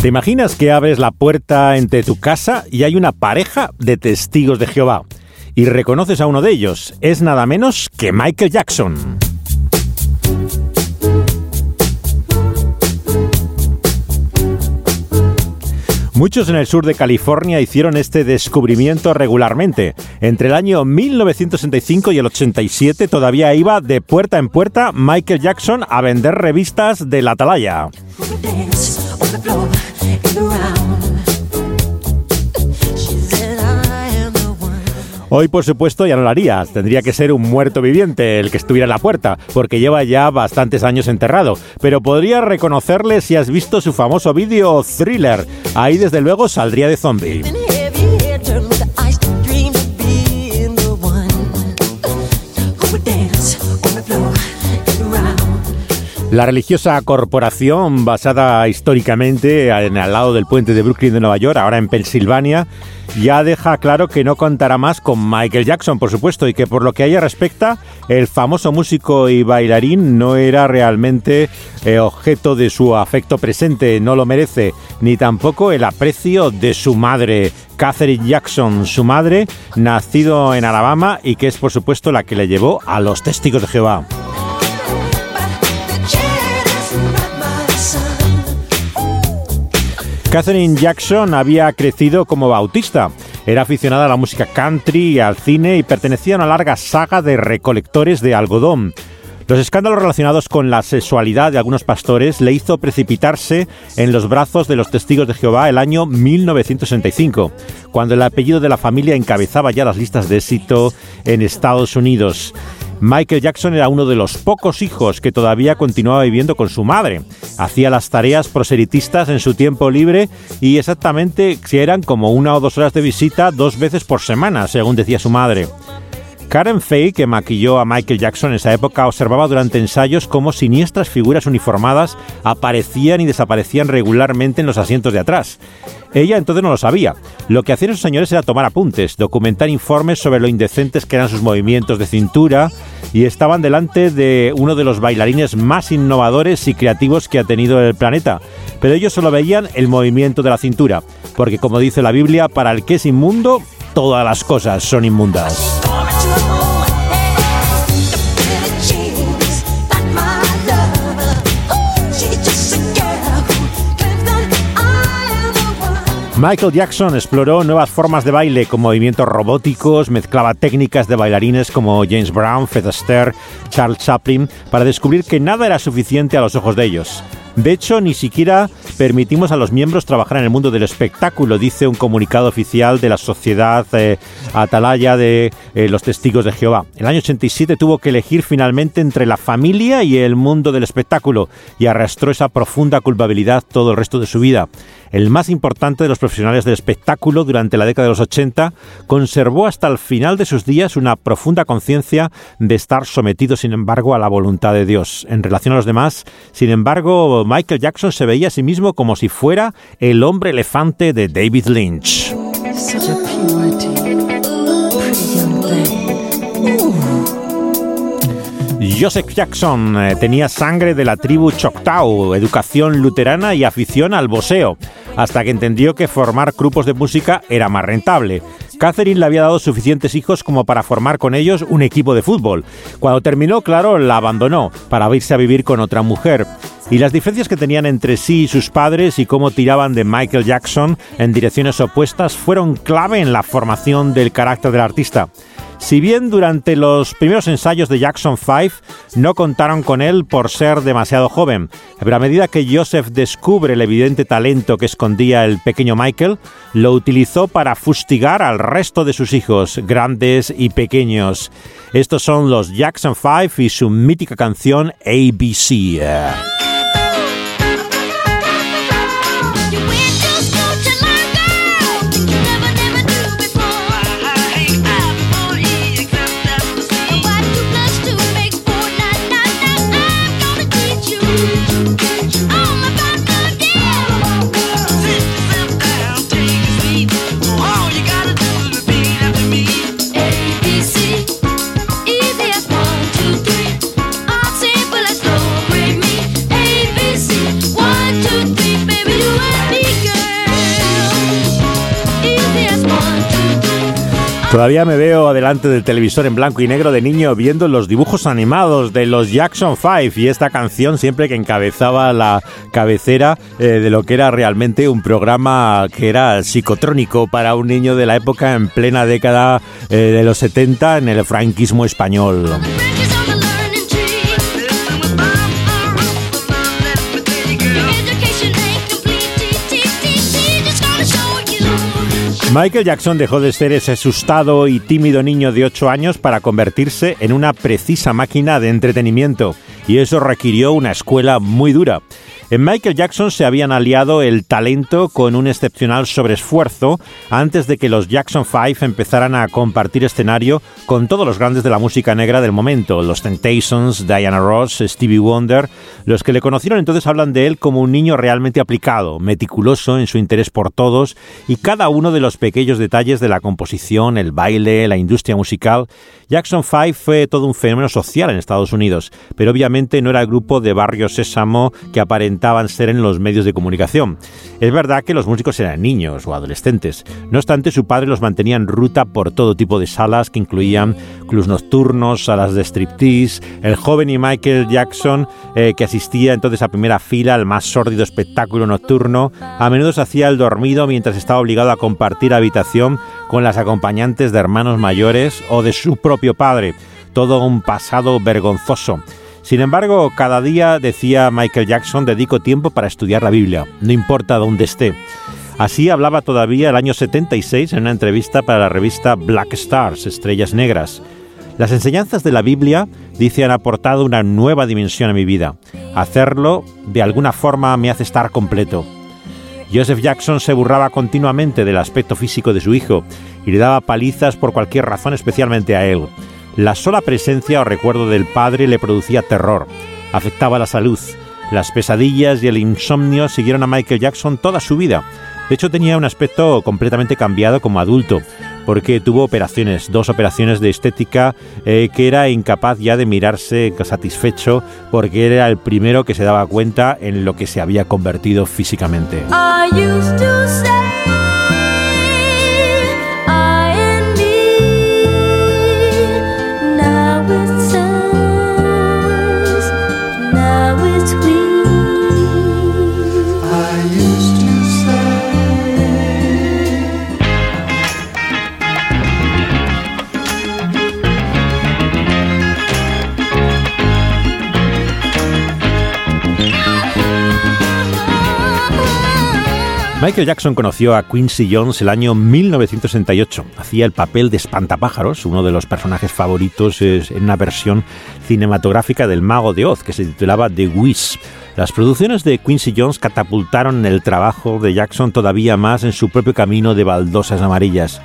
¿Te imaginas que abres la puerta entre tu casa y hay una pareja de testigos de Jehová? Y reconoces a uno de ellos. Es nada menos que Michael Jackson. Muchos en el sur de California hicieron este descubrimiento regularmente. Entre el año 1965 y el 87 todavía iba de puerta en puerta Michael Jackson a vender revistas de la atalaya. Hoy, por supuesto, ya no lo harías. Tendría que ser un muerto viviente el que estuviera en la puerta, porque lleva ya bastantes años enterrado. Pero podría reconocerle si has visto su famoso vídeo thriller. Ahí, desde luego, saldría de zombie. La religiosa corporación, basada históricamente en al lado del puente de Brooklyn de Nueva York, ahora en Pensilvania, ya deja claro que no contará más con Michael Jackson, por supuesto, y que por lo que a ella respecta, el famoso músico y bailarín no era realmente eh, objeto de su afecto presente, no lo merece, ni tampoco el aprecio de su madre, Catherine Jackson, su madre, nacido en Alabama y que es por supuesto la que le llevó a los testigos de Jehová. Catherine Jackson había crecido como bautista. Era aficionada a la música country y al cine y pertenecía a una larga saga de recolectores de algodón. Los escándalos relacionados con la sexualidad de algunos pastores le hizo precipitarse en los brazos de los testigos de Jehová el año 1965, cuando el apellido de la familia encabezaba ya las listas de éxito en Estados Unidos. Michael Jackson era uno de los pocos hijos que todavía continuaba viviendo con su madre. Hacía las tareas proselitistas en su tiempo libre y exactamente eran como una o dos horas de visita dos veces por semana, según decía su madre. Karen Fay, que maquilló a Michael Jackson en esa época, observaba durante ensayos cómo siniestras figuras uniformadas aparecían y desaparecían regularmente en los asientos de atrás. Ella entonces no lo sabía. Lo que hacían esos señores era tomar apuntes, documentar informes sobre lo indecentes que eran sus movimientos de cintura y estaban delante de uno de los bailarines más innovadores y creativos que ha tenido el planeta. Pero ellos solo veían el movimiento de la cintura, porque como dice la Biblia, para el que es inmundo, todas las cosas son inmundas. Michael Jackson exploró nuevas formas de baile con movimientos robóticos, mezclaba técnicas de bailarines como James Brown, Fred Astaire, Charles Chaplin, para descubrir que nada era suficiente a los ojos de ellos. De hecho, ni siquiera permitimos a los miembros trabajar en el mundo del espectáculo, dice un comunicado oficial de la Sociedad eh, Atalaya de eh, los Testigos de Jehová. El año 87 tuvo que elegir finalmente entre la familia y el mundo del espectáculo y arrastró esa profunda culpabilidad todo el resto de su vida el más importante de los profesionales del espectáculo durante la década de los 80, conservó hasta el final de sus días una profunda conciencia de estar sometido, sin embargo, a la voluntad de Dios. En relación a los demás, sin embargo, Michael Jackson se veía a sí mismo como si fuera el hombre elefante de David Lynch. Joseph Jackson eh, tenía sangre de la tribu Choctaw, educación luterana y afición al boxeo, hasta que entendió que formar grupos de música era más rentable. Catherine le había dado suficientes hijos como para formar con ellos un equipo de fútbol. Cuando terminó, claro, la abandonó para irse a vivir con otra mujer. Y las diferencias que tenían entre sí y sus padres y cómo tiraban de Michael Jackson en direcciones opuestas fueron clave en la formación del carácter del artista. Si bien durante los primeros ensayos de Jackson 5 no contaron con él por ser demasiado joven, pero a medida que Joseph descubre el evidente talento que escondía el pequeño Michael, lo utilizó para fustigar al resto de sus hijos, grandes y pequeños. Estos son los Jackson 5 y su mítica canción ABC. Todavía me veo delante del televisor en blanco y negro de niño viendo los dibujos animados de los Jackson 5 y esta canción siempre que encabezaba la cabecera eh, de lo que era realmente un programa que era psicotrónico para un niño de la época en plena década eh, de los 70 en el franquismo español. Michael Jackson dejó de ser ese asustado y tímido niño de 8 años para convertirse en una precisa máquina de entretenimiento, y eso requirió una escuela muy dura. En Michael Jackson se habían aliado el talento con un excepcional sobreesfuerzo antes de que los Jackson 5 empezaran a compartir escenario con todos los grandes de la música negra del momento, los Temptations, Diana Ross, Stevie Wonder. Los que le conocieron entonces hablan de él como un niño realmente aplicado, meticuloso en su interés por todos y cada uno de los pequeños detalles de la composición, el baile, la industria musical. Jackson 5 fue todo un fenómeno social en Estados Unidos, pero obviamente no era el grupo de Barrio Sésamo que aparentaba ser en los medios de comunicación. Es verdad que los músicos eran niños o adolescentes, no obstante su padre los mantenía en ruta por todo tipo de salas que incluían clubs nocturnos, salas de striptease, el joven y Michael Jackson eh, que asistía entonces a primera fila al más sórdido espectáculo nocturno, a menudo se hacía el dormido mientras estaba obligado a compartir habitación con las acompañantes de hermanos mayores o de su propio padre, todo un pasado vergonzoso. Sin embargo, cada día, decía Michael Jackson, dedico tiempo para estudiar la Biblia, no importa dónde esté. Así hablaba todavía el año 76 en una entrevista para la revista Black Stars, Estrellas Negras. Las enseñanzas de la Biblia, dice, han aportado una nueva dimensión a mi vida. Hacerlo, de alguna forma, me hace estar completo. Joseph Jackson se burraba continuamente del aspecto físico de su hijo y le daba palizas por cualquier razón, especialmente a él. La sola presencia o recuerdo del padre le producía terror, afectaba la salud. Las pesadillas y el insomnio siguieron a Michael Jackson toda su vida. De hecho, tenía un aspecto completamente cambiado como adulto, porque tuvo operaciones, dos operaciones de estética eh, que era incapaz ya de mirarse satisfecho, porque era el primero que se daba cuenta en lo que se había convertido físicamente. Michael Jackson conoció a Quincy Jones el año 1968. Hacía el papel de Espantapájaros, uno de los personajes favoritos en una versión cinematográfica del Mago de Oz, que se titulaba The Wiz. Las producciones de Quincy Jones catapultaron el trabajo de Jackson todavía más en su propio camino de baldosas amarillas.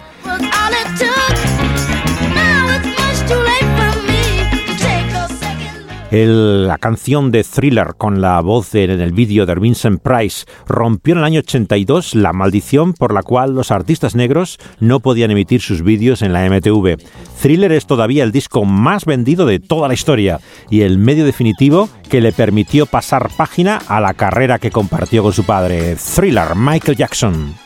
La canción de Thriller con la voz en el vídeo de Vincent Price rompió en el año 82 la maldición por la cual los artistas negros no podían emitir sus vídeos en la MTV. Thriller es todavía el disco más vendido de toda la historia y el medio definitivo que le permitió pasar página a la carrera que compartió con su padre. Thriller, Michael Jackson.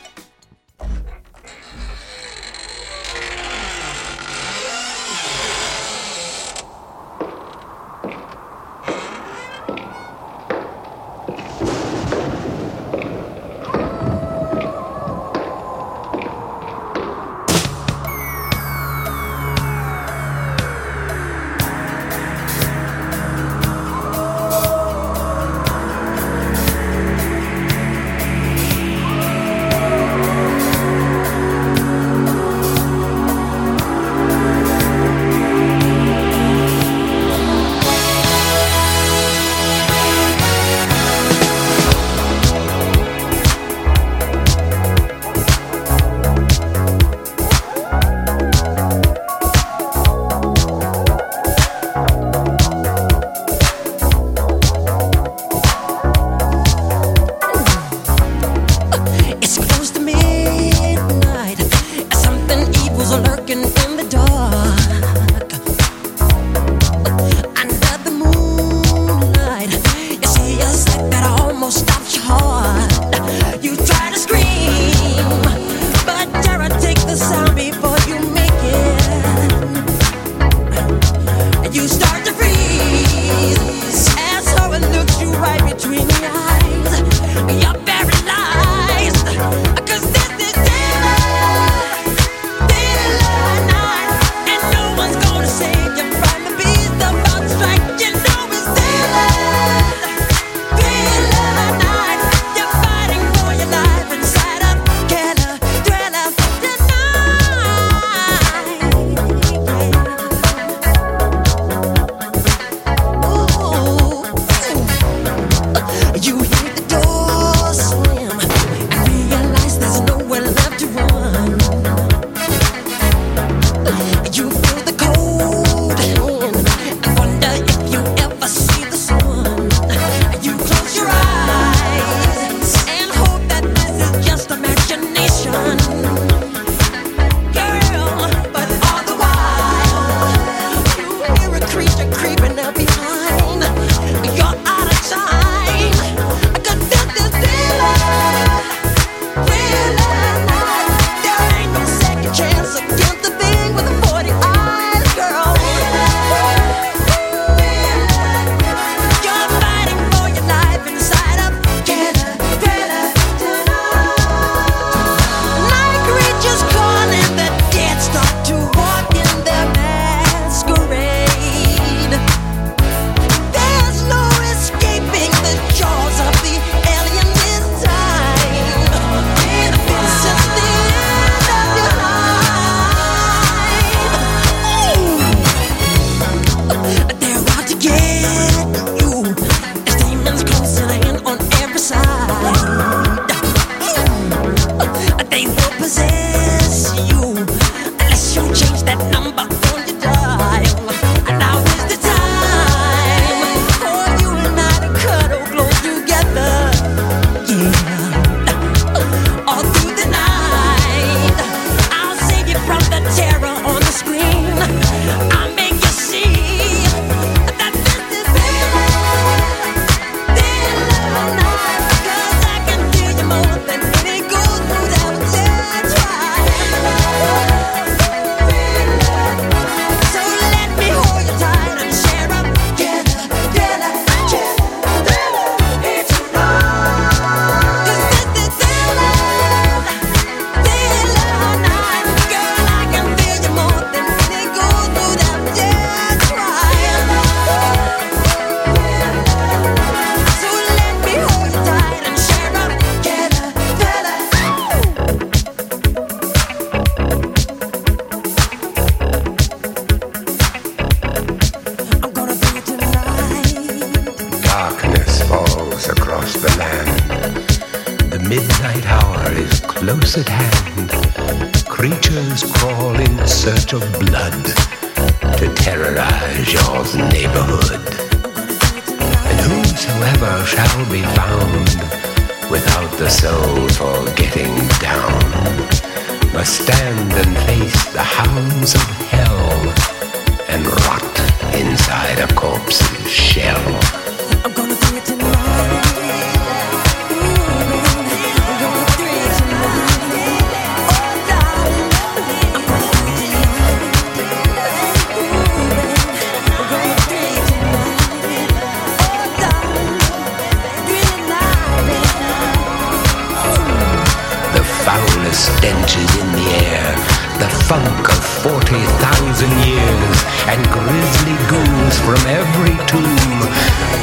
40,000 years, and grisly goons from every tomb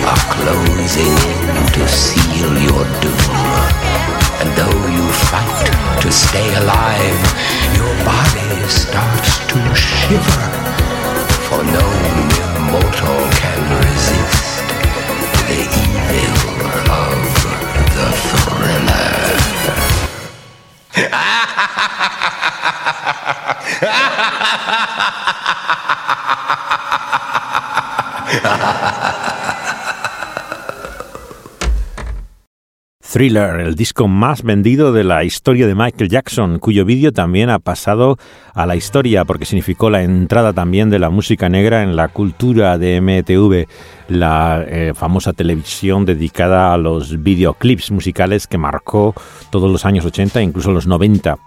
are closing in to seal your doom. And though you fight to stay alive, your body starts to shiver, for no mortal can resist the evil of the thriller. ha ha ha ha ha ha ha Yeah. el disco más vendido de la historia de Michael Jackson, cuyo vídeo también ha pasado a la historia porque significó la entrada también de la música negra en la cultura de MTV, la eh, famosa televisión dedicada a los videoclips musicales que marcó todos los años 80 e incluso los 90.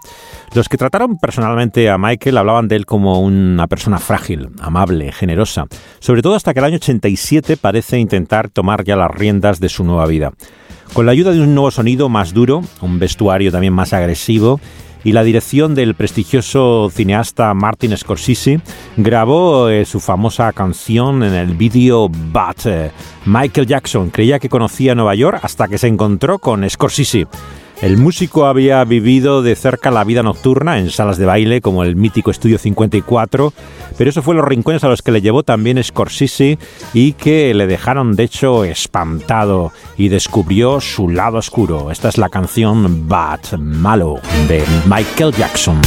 Los que trataron personalmente a Michael hablaban de él como una persona frágil, amable, generosa, sobre todo hasta que el año 87 parece intentar tomar ya las riendas de su nueva vida. Con la ayuda de un nuevo sonido más duro, un vestuario también más agresivo y la dirección del prestigioso cineasta Martin Scorsese, grabó eh, su famosa canción en el vídeo But. Michael Jackson creía que conocía Nueva York hasta que se encontró con Scorsese. El músico había vivido de cerca la vida nocturna en salas de baile como el mítico Estudio 54, pero eso fue los rincones a los que le llevó también Scorsese y que le dejaron de hecho espantado y descubrió su lado oscuro. Esta es la canción Bad Malo de Michael Jackson.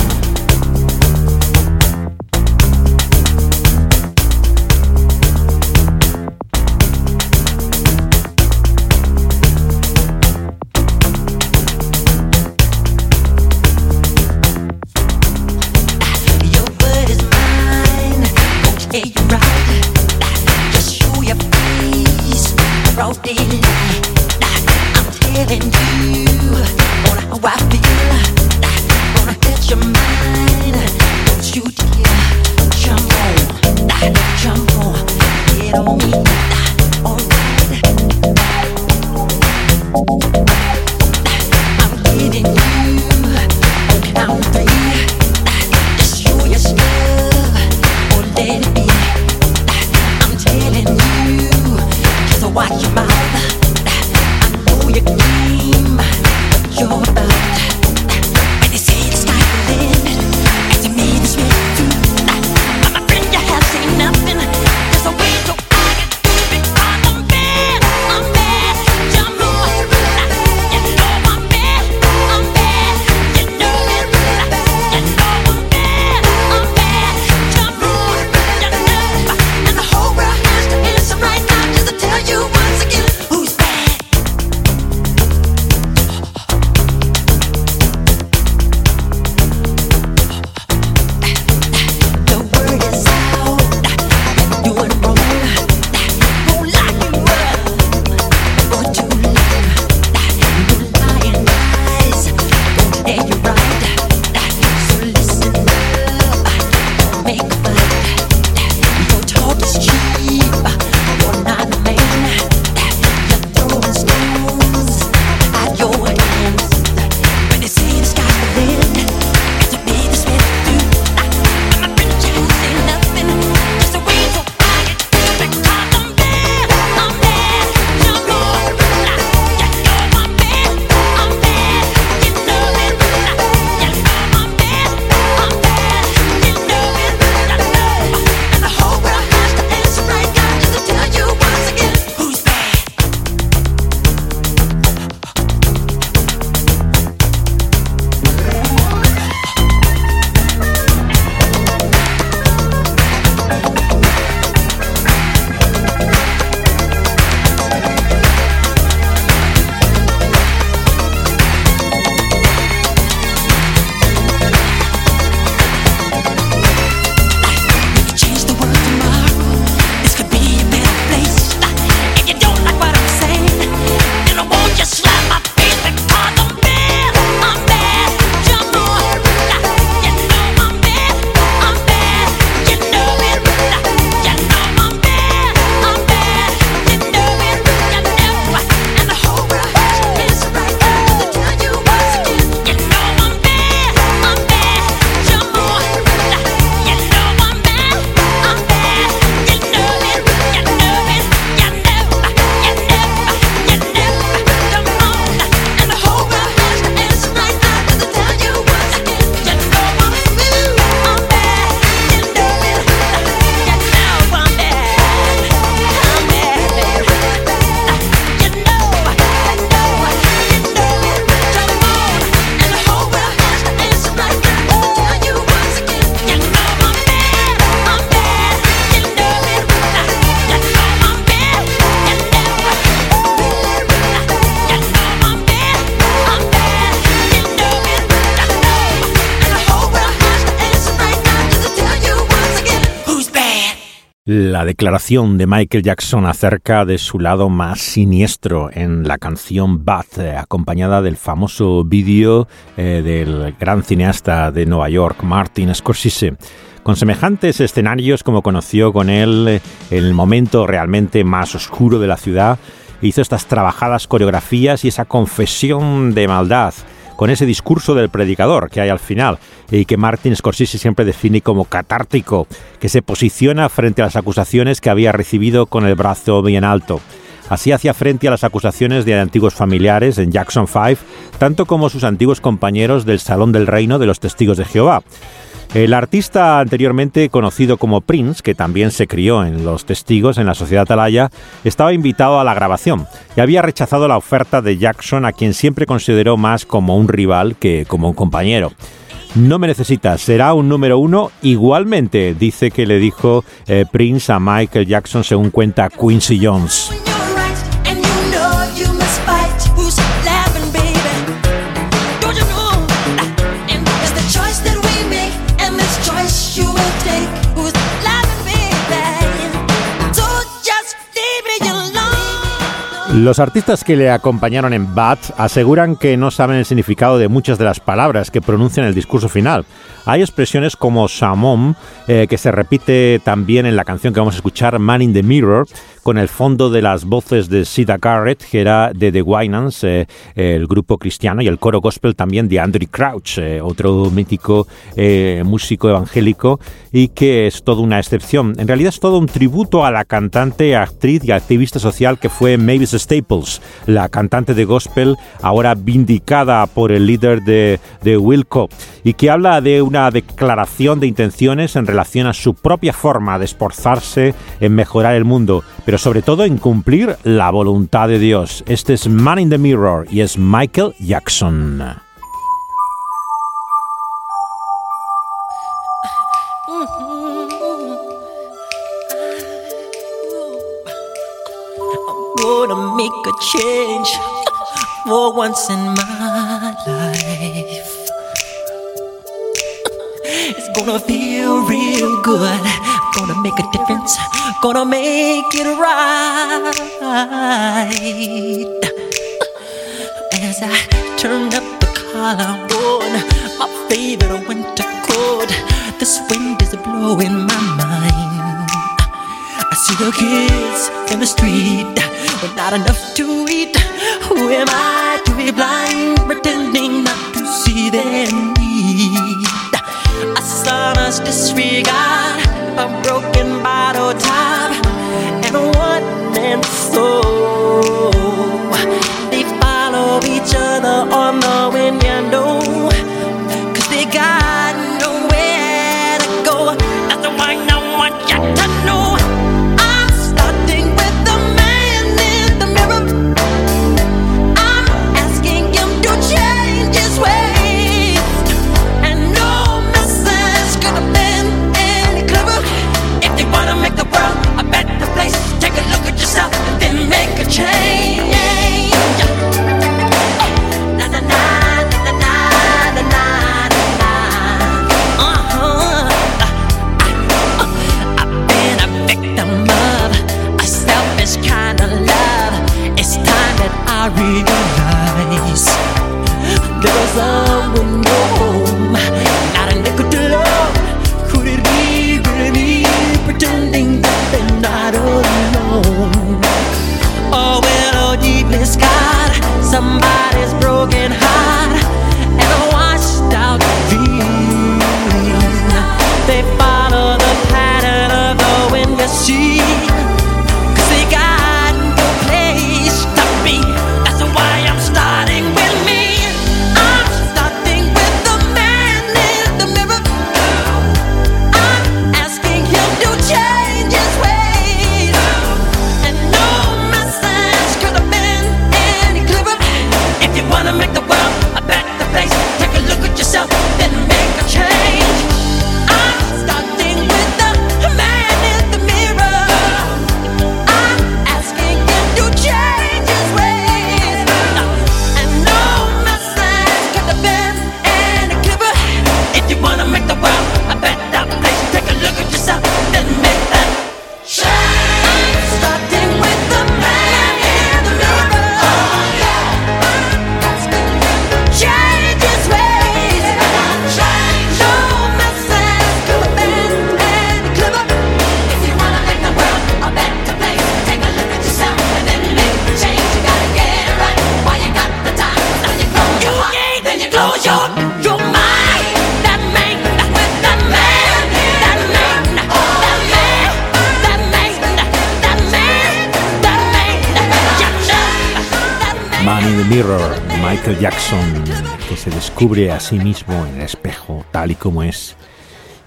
La declaración de Michael Jackson acerca de su lado más siniestro en la canción Bath, eh, acompañada del famoso vídeo eh, del gran cineasta de Nueva York, Martin Scorsese. Con semejantes escenarios como conoció con él eh, el momento realmente más oscuro de la ciudad, hizo estas trabajadas coreografías y esa confesión de maldad con ese discurso del predicador que hay al final y que Martin Scorsese siempre define como catártico, que se posiciona frente a las acusaciones que había recibido con el brazo bien alto. Así hacía frente a las acusaciones de antiguos familiares en Jackson 5, tanto como sus antiguos compañeros del Salón del Reino de los Testigos de Jehová. El artista anteriormente conocido como Prince, que también se crió en Los Testigos en la Sociedad Atalaya, estaba invitado a la grabación y había rechazado la oferta de Jackson, a quien siempre consideró más como un rival que como un compañero. No me necesitas, será un número uno igualmente, dice que le dijo eh, Prince a Michael Jackson según cuenta Quincy Jones. Los artistas que le acompañaron en Bat aseguran que no saben el significado de muchas de las palabras que pronuncian en el discurso final. Hay expresiones como Samom, eh, que se repite también en la canción que vamos a escuchar, Man in the Mirror, con el fondo de las voces de Sida Garrett, que era de The Winans, eh, el grupo cristiano, y el coro gospel también de Andrew Crouch, eh, otro mítico eh, músico evangélico, y que es toda una excepción. En realidad es todo un tributo a la cantante, actriz y activista social que fue Mavis Staples, la cantante de gospel, ahora vindicada por el líder de, de Wilco, y que habla de una declaración de intenciones en relación a su propia forma de esforzarse en mejorar el mundo pero sobre todo en cumplir la voluntad de Dios. Este es Man in the Mirror y es Michael Jackson. for once in my life. It's gonna feel real good. Gonna make a difference. Gonna make it right. As I turn up the collar on my favorite winter coat. This wind is blowing my mind. I see the kids in the street with not enough to eat. Who am I to be blind, pretending not to see their need? A sonorous disregard, a broken bottle top, and a one man soul. They follow each other on se descubre a sí mismo en el espejo, tal y como es.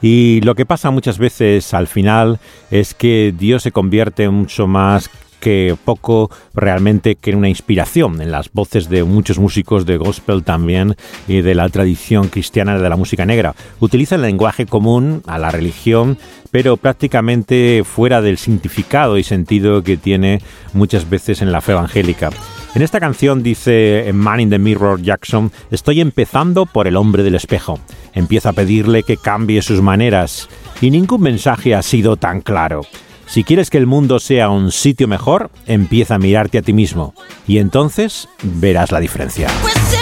Y lo que pasa muchas veces al final es que Dios se convierte mucho más que poco realmente que una inspiración en las voces de muchos músicos de gospel también y de la tradición cristiana de la música negra. Utiliza el lenguaje común a la religión, pero prácticamente fuera del significado y sentido que tiene muchas veces en la fe evangélica. En esta canción dice Man in the Mirror Jackson, estoy empezando por el hombre del espejo. Empieza a pedirle que cambie sus maneras y ningún mensaje ha sido tan claro. Si quieres que el mundo sea un sitio mejor, empieza a mirarte a ti mismo y entonces verás la diferencia. We're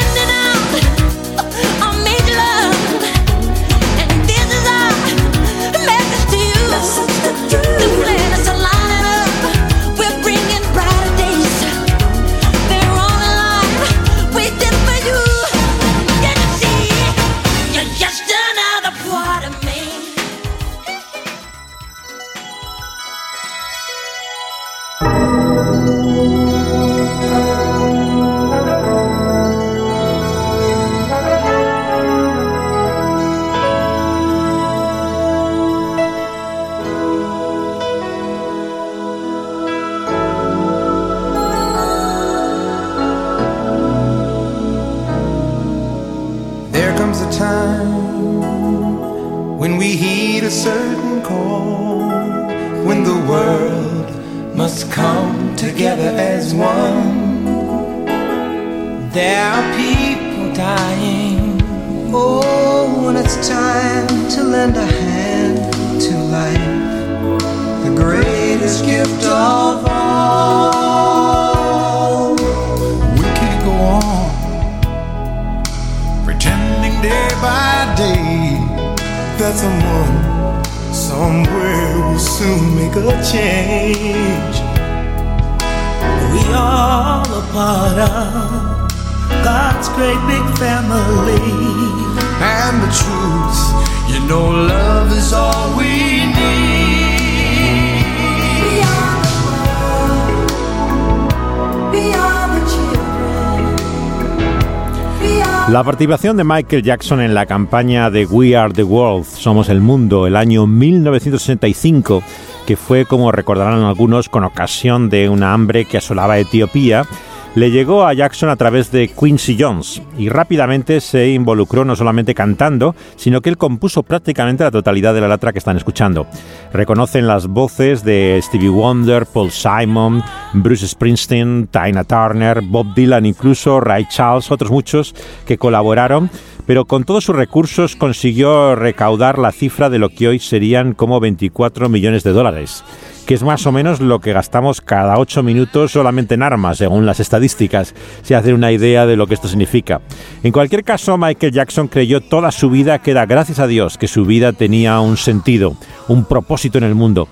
La participación de Michael Jackson en la campaña de We Are the World, Somos el Mundo, el año 1965, que fue, como recordarán algunos, con ocasión de una hambre que asolaba Etiopía, le llegó a Jackson a través de Quincy Jones y rápidamente se involucró no solamente cantando, sino que él compuso prácticamente la totalidad de la letra que están escuchando. Reconocen las voces de Stevie Wonder, Paul Simon, Bruce Springsteen, Tina Turner, Bob Dylan, incluso Ray Charles, otros muchos que colaboraron, pero con todos sus recursos consiguió recaudar la cifra de lo que hoy serían como 24 millones de dólares que es más o menos lo que gastamos cada ocho minutos solamente en armas, según las estadísticas, se hace una idea de lo que esto significa. En cualquier caso, Michael Jackson creyó toda su vida que era gracias a Dios que su vida tenía un sentido, un propósito en el mundo.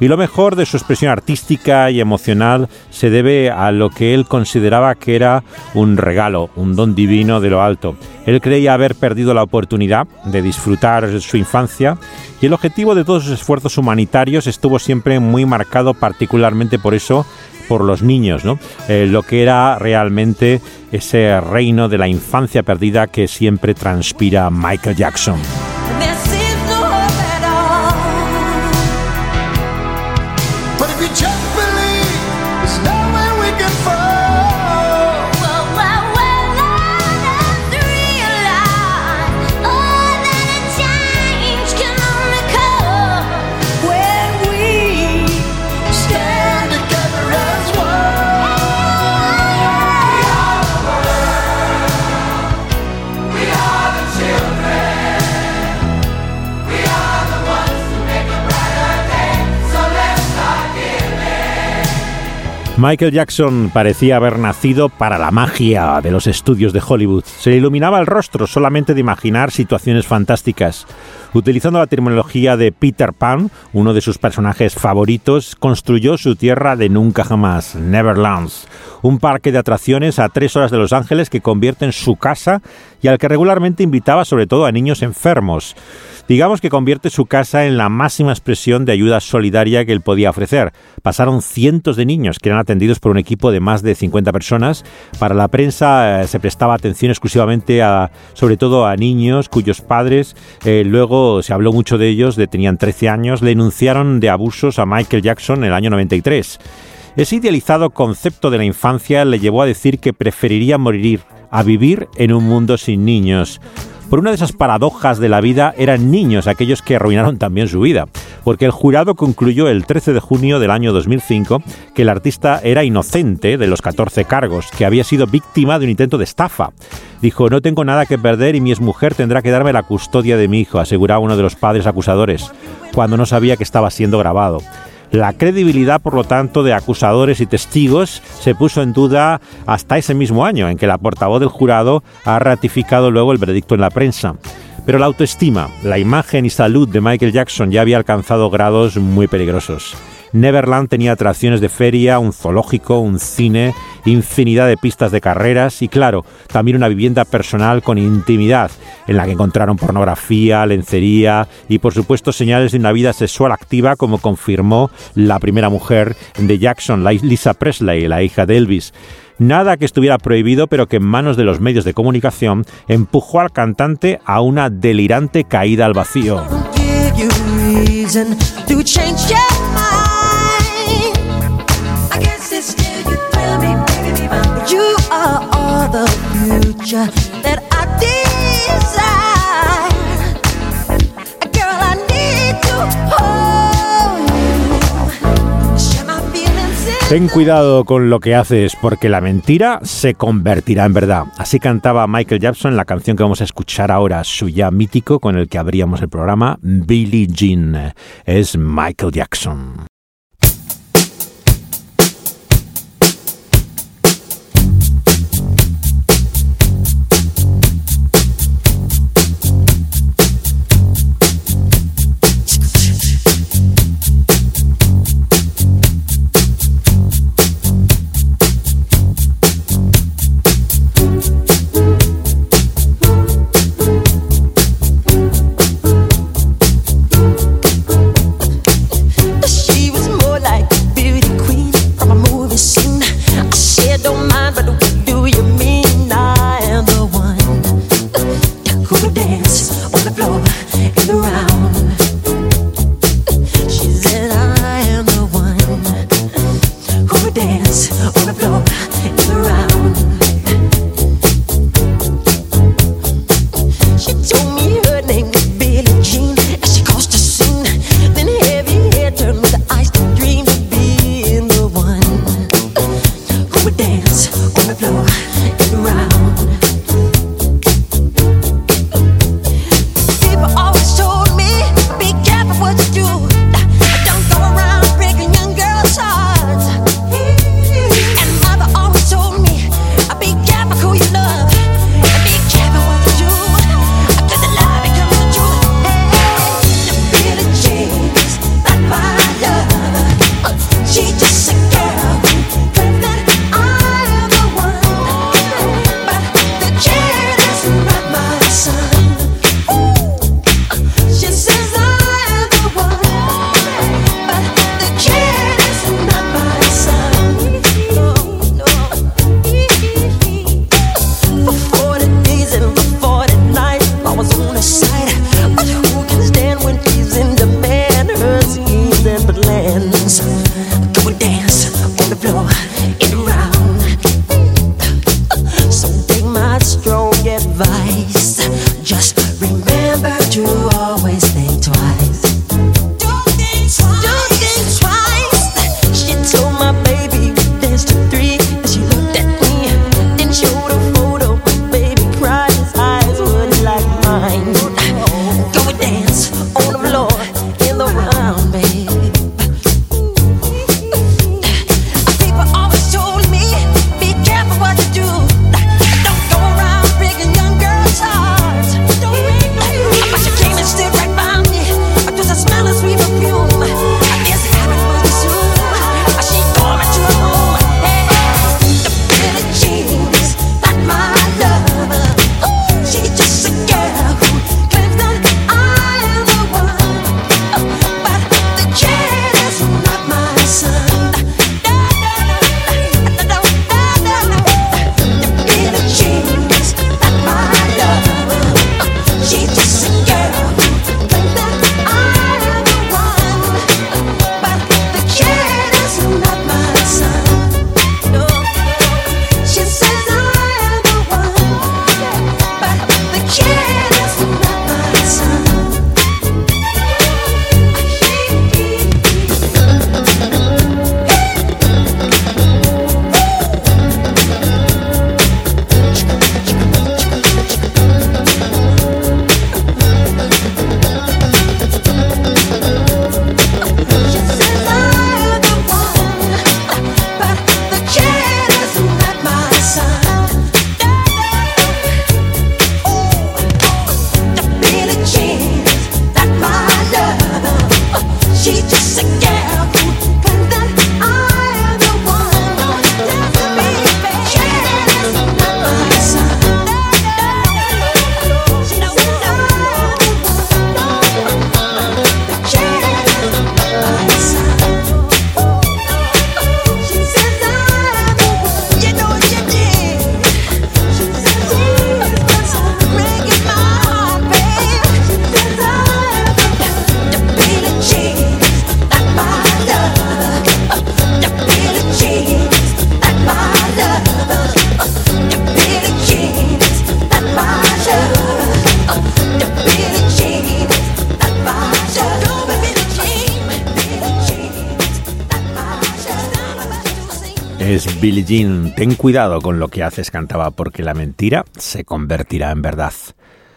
Y lo mejor de su expresión artística y emocional se debe a lo que él consideraba que era un regalo, un don divino de lo alto. Él creía haber perdido la oportunidad de disfrutar su infancia y el objetivo de todos sus esfuerzos humanitarios estuvo siempre muy marcado particularmente por eso por los niños, ¿no? Eh, lo que era realmente ese reino de la infancia perdida que siempre transpira Michael Jackson. Michael Jackson parecía haber nacido para la magia de los estudios de Hollywood. Se iluminaba el rostro solamente de imaginar situaciones fantásticas. Utilizando la terminología de Peter Pan, uno de sus personajes favoritos, construyó su tierra de nunca jamás, Neverlands, un parque de atracciones a tres horas de Los Ángeles que convierte en su casa y al que regularmente invitaba sobre todo a niños enfermos. Digamos que convierte su casa en la máxima expresión de ayuda solidaria que él podía ofrecer. Pasaron cientos de niños que eran atendidos por un equipo de más de 50 personas. Para la prensa eh, se prestaba atención exclusivamente a, sobre todo a niños cuyos padres, eh, luego se habló mucho de ellos, tenían 13 años, le denunciaron de abusos a Michael Jackson en el año 93. Ese idealizado concepto de la infancia le llevó a decir que preferiría morir a vivir en un mundo sin niños. Por una de esas paradojas de la vida eran niños aquellos que arruinaron también su vida, porque el jurado concluyó el 13 de junio del año 2005 que el artista era inocente de los 14 cargos, que había sido víctima de un intento de estafa. Dijo, no tengo nada que perder y mi exmujer tendrá que darme la custodia de mi hijo, aseguraba uno de los padres acusadores, cuando no sabía que estaba siendo grabado. La credibilidad, por lo tanto, de acusadores y testigos se puso en duda hasta ese mismo año, en que la portavoz del jurado ha ratificado luego el veredicto en la prensa. Pero la autoestima, la imagen y salud de Michael Jackson ya había alcanzado grados muy peligrosos. Neverland tenía atracciones de feria, un zoológico, un cine, infinidad de pistas de carreras y, claro, también una vivienda personal con intimidad, en la que encontraron pornografía, lencería y, por supuesto, señales de una vida sexual activa, como confirmó la primera mujer de Jackson, Lisa Presley, la hija de Elvis. Nada que estuviera prohibido, pero que en manos de los medios de comunicación empujó al cantante a una delirante caída al vacío. Ten cuidado con lo que haces porque la mentira se convertirá en verdad. Así cantaba Michael Jackson la canción que vamos a escuchar ahora, su ya mítico con el que abríamos el programa, Billie Jean. Es Michael Jackson. Billie Jean. Ten cuidado con lo que haces, cantaba, porque la mentira se convertirá en verdad.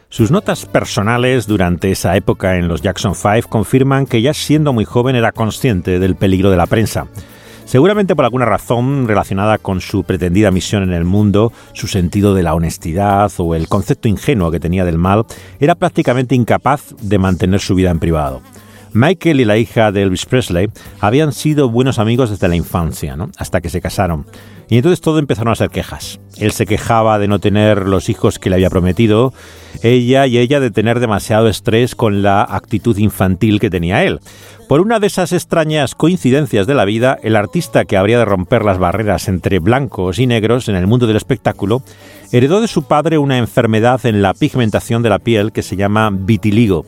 Sus notas personales durante esa época en los Jackson 5 confirman que ya siendo muy joven era consciente del peligro de la prensa. Seguramente por alguna razón relacionada con su pretendida misión en el mundo, su sentido de la honestidad o el concepto ingenuo que tenía del mal, era prácticamente incapaz de mantener su vida en privado. Michael y la hija de Elvis Presley habían sido buenos amigos desde la infancia, ¿no? hasta que se casaron. Y entonces todo empezaron a ser quejas. Él se quejaba de no tener los hijos que le había prometido, ella y ella de tener demasiado estrés con la actitud infantil que tenía él. Por una de esas extrañas coincidencias de la vida, el artista que habría de romper las barreras entre blancos y negros en el mundo del espectáculo heredó de su padre una enfermedad en la pigmentación de la piel que se llama vitiligo.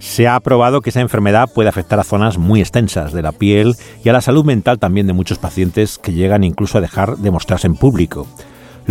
Se ha probado que esa enfermedad puede afectar a zonas muy extensas de la piel y a la salud mental también de muchos pacientes que llegan incluso a dejar de mostrarse en público.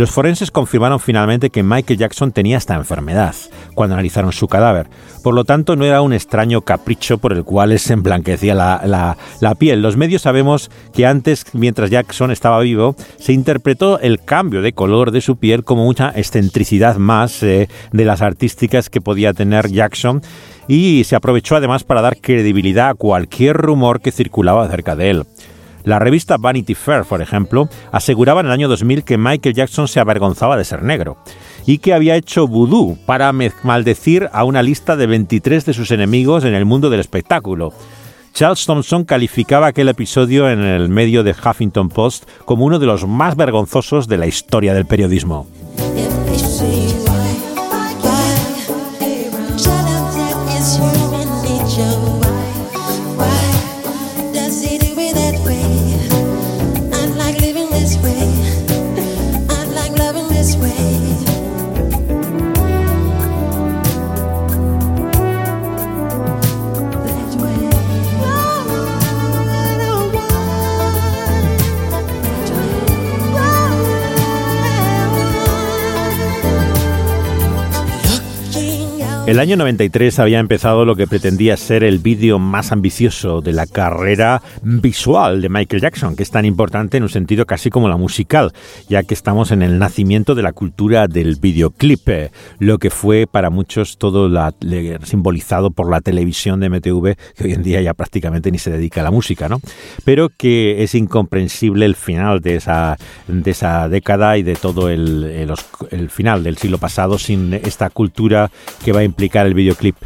Los forenses confirmaron finalmente que Michael Jackson tenía esta enfermedad cuando analizaron su cadáver. Por lo tanto, no era un extraño capricho por el cual se emblanquecía la, piel. Los medios sabemos que antes, mientras Jackson estaba vivo, se interpretó el cambio de color de su piel como mucha excentricidad más eh, de las artísticas que podía tener Jackson y se aprovechó además para dar credibilidad a cualquier rumor que circulaba acerca de él. La revista Vanity Fair, por ejemplo, aseguraba en el año 2000 que Michael Jackson se avergonzaba de ser negro y que había hecho vudú para maldecir a una lista de 23 de sus enemigos en el mundo del espectáculo. Charles Thompson calificaba aquel episodio en el medio de Huffington Post como uno de los más vergonzosos de la historia del periodismo. El año 93 había empezado lo que pretendía ser el vídeo más ambicioso de la carrera visual de Michael Jackson, que es tan importante en un sentido casi como la musical, ya que estamos en el nacimiento de la cultura del videoclip, eh, lo que fue para muchos todo la- simbolizado por la televisión de MTV, que hoy en día ya prácticamente ni se dedica a la música, ¿no? Pero que es incomprensible el final de esa, de esa década y de todo el, el final del siglo pasado sin esta cultura que va a implicar el videoclip.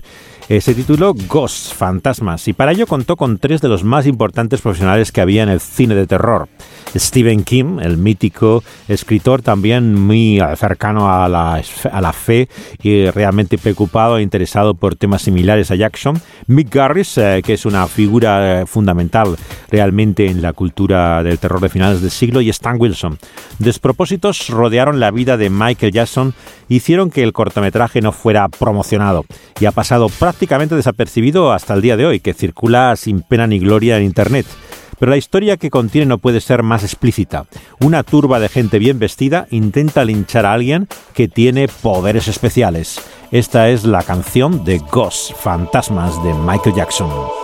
Eh, se tituló Ghosts, Fantasmas, y para ello contó con tres de los más importantes profesionales que había en el cine de terror. Stephen King, el mítico escritor también muy eh, cercano a la, a la fe y realmente preocupado e interesado por temas similares a Jackson. Mick Garris, eh, que es una figura eh, fundamental realmente en la cultura del terror de finales del siglo, y Stan Wilson. Despropósitos rodearon la vida de Michael Jackson e hicieron que el cortometraje no fuera promocionado y ha pasado prácticamente desapercibido hasta el día de hoy, que circula sin pena ni gloria en Internet. Pero la historia que contiene no puede ser más explícita. Una turba de gente bien vestida intenta linchar a alguien que tiene poderes especiales. Esta es la canción de Ghost, Fantasmas de Michael Jackson.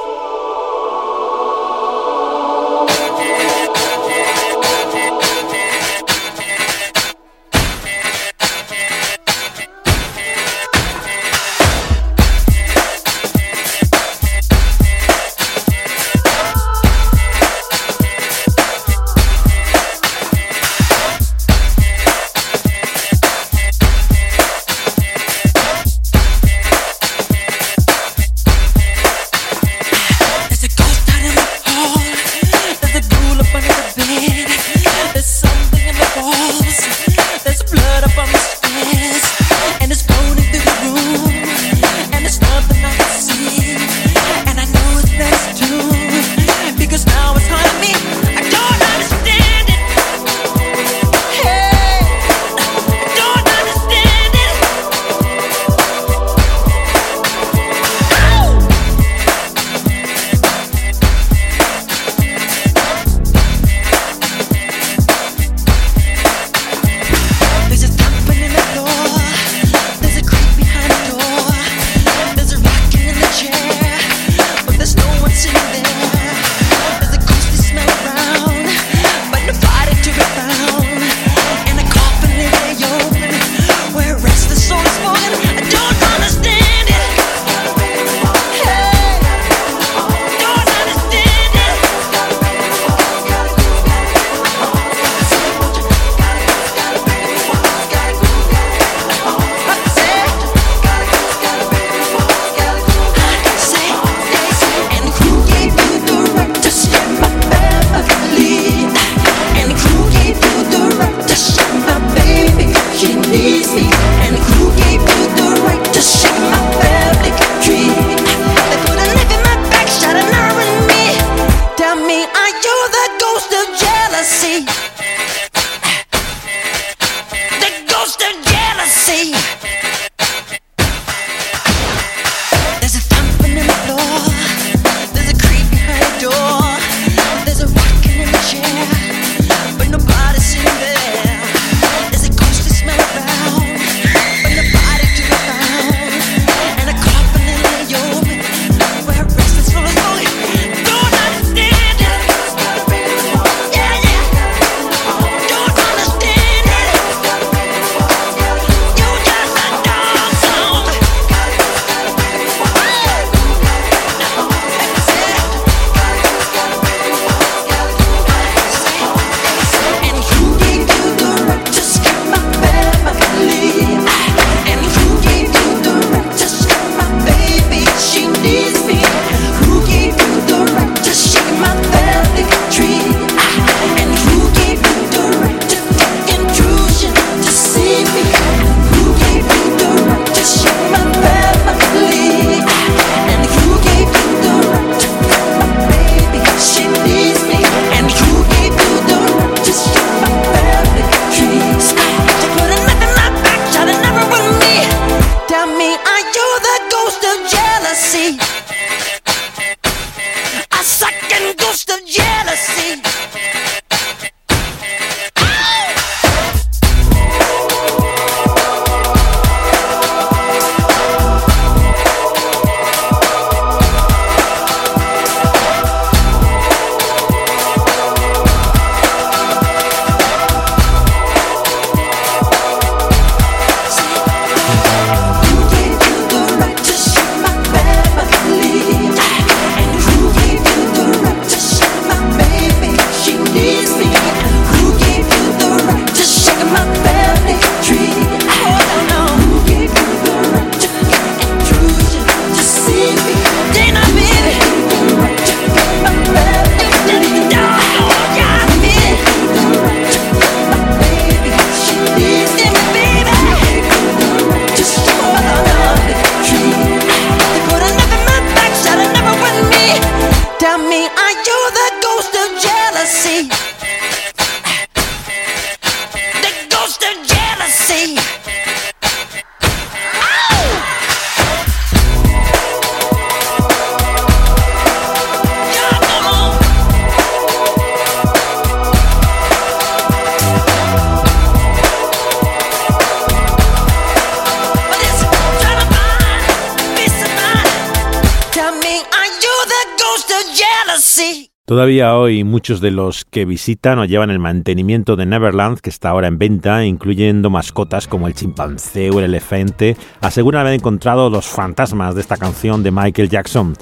Todavía hoy muchos de los que visitan o llevan el mantenimiento de Neverland, que está ahora en venta, incluyendo mascotas como el chimpancé o el elefante, aseguran haber encontrado los fantasmas de esta canción de Michael Jackson.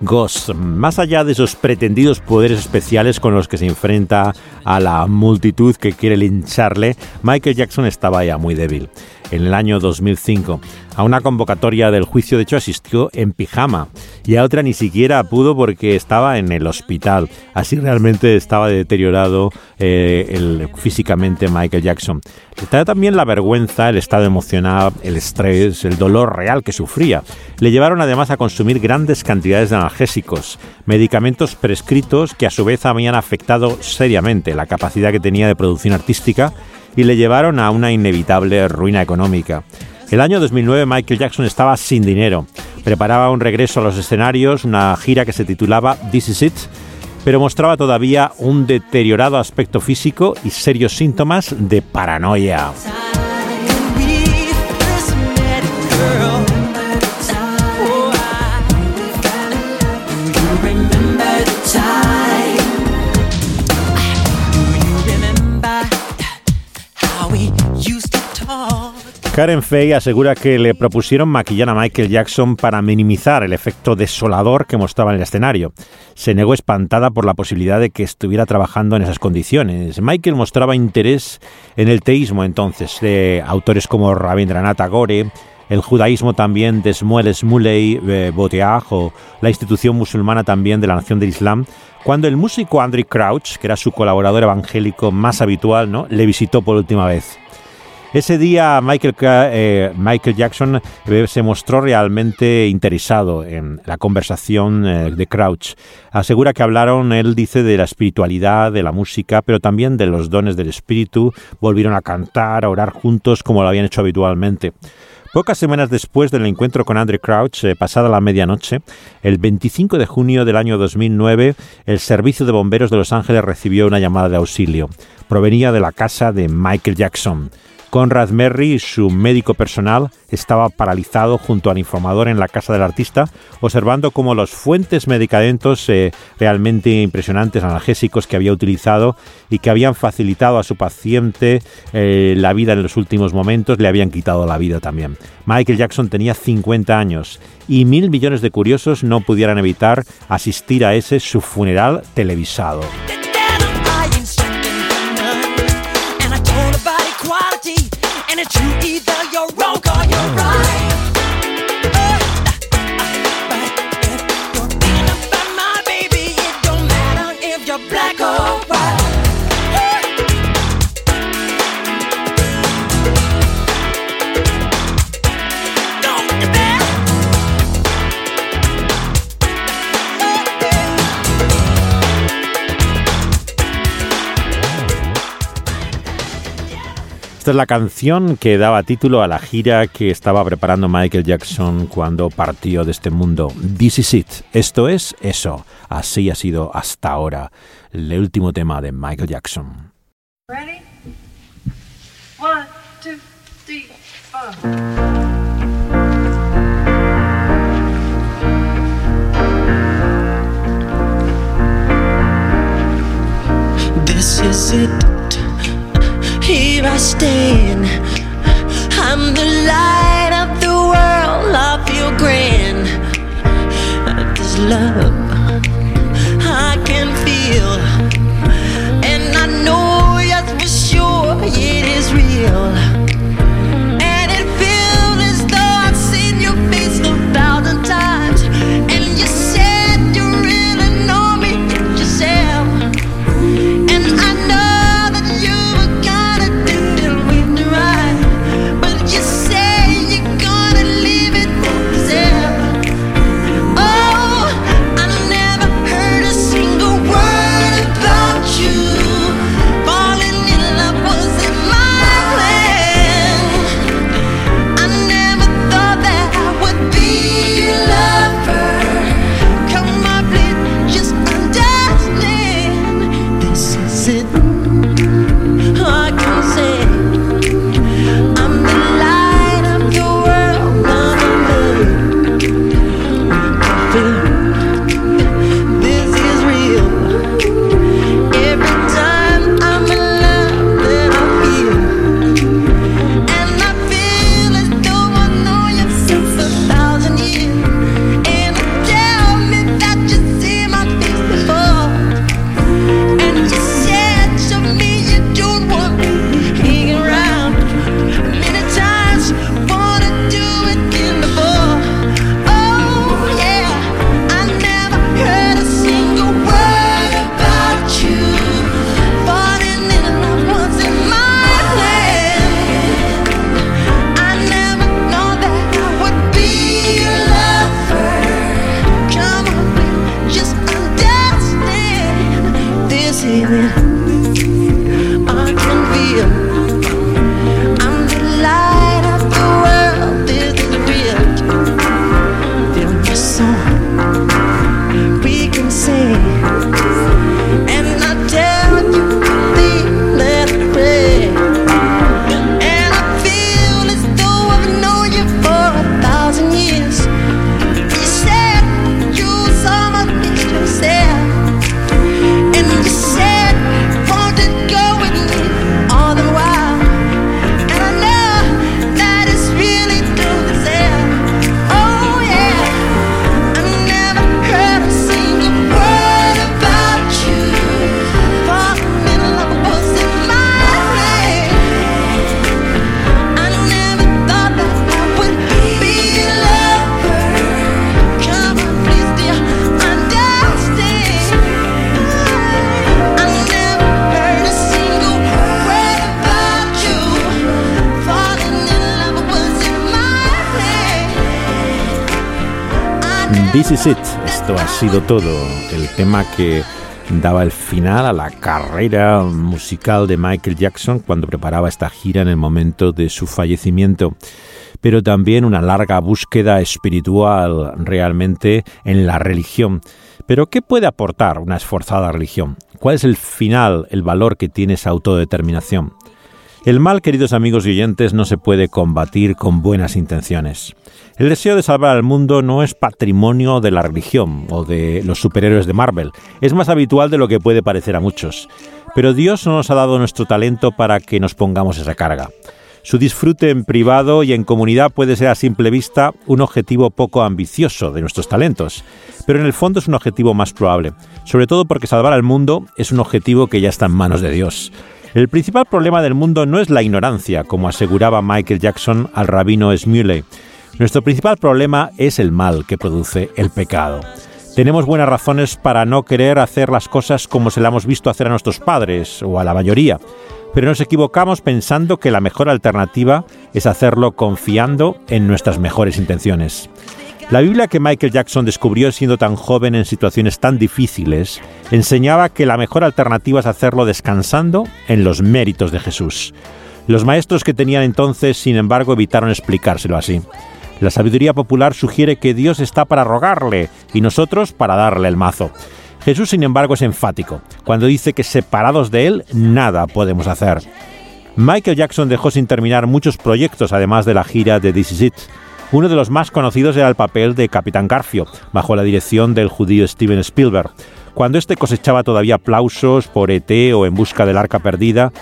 Ghost, más allá de esos pretendidos poderes especiales con los que se enfrenta a la multitud que quiere lincharle, Michael Jackson estaba ya muy débil. En el año 2005, a una convocatoria del juicio, de hecho, asistió en pijama y a otra ni siquiera pudo porque estaba en el hospital. Así realmente estaba deteriorado eh, físicamente Michael Jackson. Trae también la vergüenza, el estado emocional, el estrés, el dolor real que sufría. Le llevaron además a consumir grandes cantidades de analgésicos, medicamentos prescritos que a su vez habían afectado seriamente la capacidad que tenía de producción artística y le llevaron a una inevitable ruina económica. El año 2009 Michael Jackson estaba sin dinero. Preparaba un regreso a los escenarios, una gira que se titulaba This Is It, pero mostraba todavía un deteriorado aspecto físico y serios síntomas de paranoia. Karen Fay asegura que le propusieron maquillar a Michael Jackson para minimizar el efecto desolador que mostraba en el escenario. Se negó espantada por la posibilidad de que estuviera trabajando en esas condiciones. Michael mostraba interés en el teísmo entonces, de autores como Rabindranath Tagore, el judaísmo también de Shmuel Shmuley eh, Boteach o la institución musulmana también de la Nación del Islam, cuando el músico Andrew Crouch, que era su colaborador evangélico más habitual, ¿no? le visitó por última vez. Ese día Michael, eh, Michael Jackson eh, se mostró realmente interesado en la conversación eh, de Crouch. Asegura que hablaron, él dice, de la espiritualidad, de la música, pero también de los dones del espíritu. Volvieron a cantar, a orar juntos como lo habían hecho habitualmente. Pocas semanas después del encuentro con Andrew Crouch, eh, pasada la medianoche, el 25 de junio del año 2009, el Servicio de Bomberos de Los Ángeles recibió una llamada de auxilio. Provenía de la casa de Michael Jackson. Conrad Merry, su médico personal, estaba paralizado junto al informador en la casa del artista, observando cómo los fuentes medicamentos eh, realmente impresionantes, analgésicos que había utilizado y que habían facilitado a su paciente eh, la vida en los últimos momentos, le habían quitado la vida también. Michael Jackson tenía 50 años y mil millones de curiosos no pudieran evitar asistir a ese su funeral televisado. Esta es la canción que daba título a la gira que estaba preparando Michael Jackson cuando partió de este mundo. This is it. Esto es eso. Así ha sido hasta ahora el último tema de Michael Jackson. Ready? One, two, three, four. This is it. Here I stand. I'm the light of the world. I feel grand. This love I can feel. And I know, yes, for sure, it is real. This is it. Esto ha sido todo. El tema que daba el final a la carrera musical de Michael Jackson cuando preparaba esta gira en el momento de su fallecimiento pero también una larga búsqueda espiritual realmente en la religión. Pero ¿qué puede aportar una esforzada religión? ¿Cuál es el final, el valor que tiene esa autodeterminación? El mal, queridos amigos y oyentes, no se puede combatir con buenas intenciones. El deseo de salvar al mundo no es patrimonio de la religión o de los superhéroes de Marvel. Es más habitual de lo que puede parecer a muchos. Pero Dios no nos ha dado nuestro talento para que nos pongamos esa carga. Su disfrute en privado y en comunidad puede ser a simple vista un objetivo poco ambicioso de nuestros talentos, pero en el fondo es un objetivo más probable, sobre todo porque salvar al mundo es un objetivo que ya está en manos de Dios. El principal problema del mundo no es la ignorancia, como aseguraba Michael Jackson al rabino Smuley. Nuestro principal problema es el mal que produce el pecado. Tenemos buenas razones para no querer hacer las cosas como se las hemos visto hacer a nuestros padres o a la mayoría, pero nos equivocamos pensando que la mejor alternativa es hacerlo confiando en nuestras mejores intenciones. La Biblia que Michael Jackson descubrió siendo tan joven en situaciones tan difíciles enseñaba que la mejor alternativa es hacerlo descansando en los méritos de Jesús. Los maestros que tenían entonces, sin embargo, evitaron explicárselo así. La sabiduría popular sugiere que Dios está para rogarle y nosotros para darle el mazo. Jesús, sin embargo, es enfático cuando dice que separados de Él nada podemos hacer. Michael Jackson dejó sin terminar muchos proyectos además de la gira de This Is It. Uno de los más conocidos era el papel de Capitán Garfio, bajo la dirección del judío Steven Spielberg, cuando este cosechaba todavía aplausos por ET o En busca del arca perdida,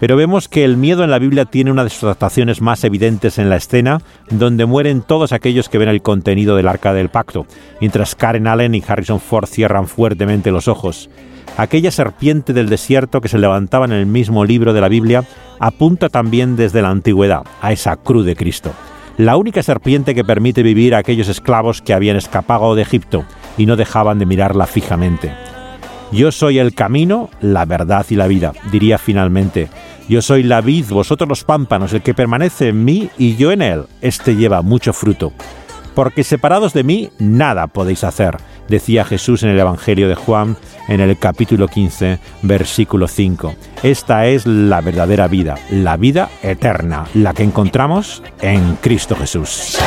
pero vemos que el miedo en la Biblia tiene una de sus adaptaciones más evidentes en la escena, donde mueren todos aquellos que ven el contenido del arca del pacto, mientras Karen Allen y Harrison Ford cierran fuertemente los ojos. Aquella serpiente del desierto que se levantaba en el mismo libro de la Biblia apunta también desde la antigüedad a esa cruz de Cristo la única serpiente que permite vivir a aquellos esclavos que habían escapado de Egipto y no dejaban de mirarla fijamente. Yo soy el camino, la verdad y la vida, diría finalmente. Yo soy la vid, vosotros los pámpanos, el que permanece en mí y yo en él, este lleva mucho fruto. Porque separados de mí, nada podéis hacer, decía Jesús en el Evangelio de Juan, en el capítulo 15, versículo 5. Esta es la verdadera vida, la vida eterna, la que encontramos en Cristo Jesús.